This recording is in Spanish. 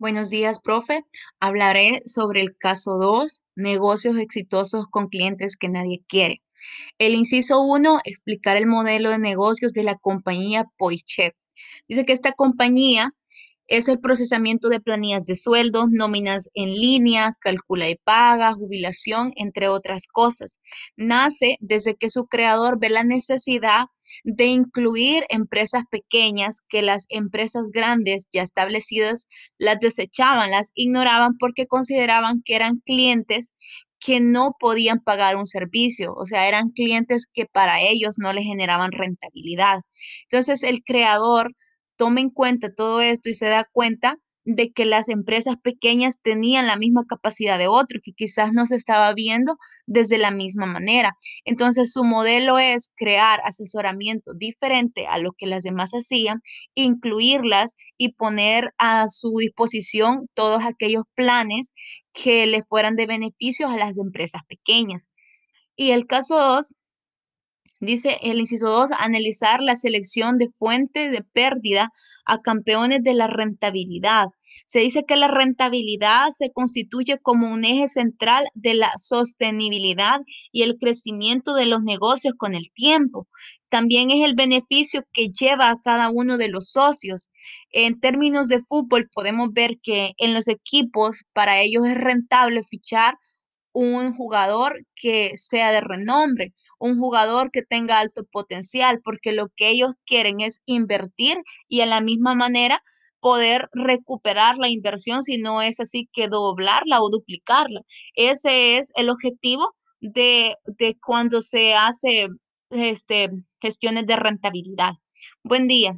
Buenos días, profe. Hablaré sobre el caso 2, negocios exitosos con clientes que nadie quiere. El inciso 1, explicar el modelo de negocios de la compañía Poichet. Dice que esta compañía es el procesamiento de planillas de sueldos, nóminas en línea, cálculo y paga, jubilación, entre otras cosas. Nace desde que su creador ve la necesidad de incluir empresas pequeñas que las empresas grandes ya establecidas las desechaban, las ignoraban porque consideraban que eran clientes que no podían pagar un servicio, o sea, eran clientes que para ellos no les generaban rentabilidad. Entonces, el creador toma en cuenta todo esto y se da cuenta de que las empresas pequeñas tenían la misma capacidad de otro, que quizás no se estaba viendo desde la misma manera. Entonces, su modelo es crear asesoramiento diferente a lo que las demás hacían, incluirlas y poner a su disposición todos aquellos planes que le fueran de beneficios a las empresas pequeñas. Y el caso 2 Dice el inciso 2, analizar la selección de fuentes de pérdida a campeones de la rentabilidad. Se dice que la rentabilidad se constituye como un eje central de la sostenibilidad y el crecimiento de los negocios con el tiempo. También es el beneficio que lleva a cada uno de los socios. En términos de fútbol, podemos ver que en los equipos para ellos es rentable fichar un jugador que sea de renombre, un jugador que tenga alto potencial, porque lo que ellos quieren es invertir y a la misma manera poder recuperar la inversión, si no es así que doblarla o duplicarla. Ese es el objetivo de, de cuando se hace este, gestiones de rentabilidad. Buen día.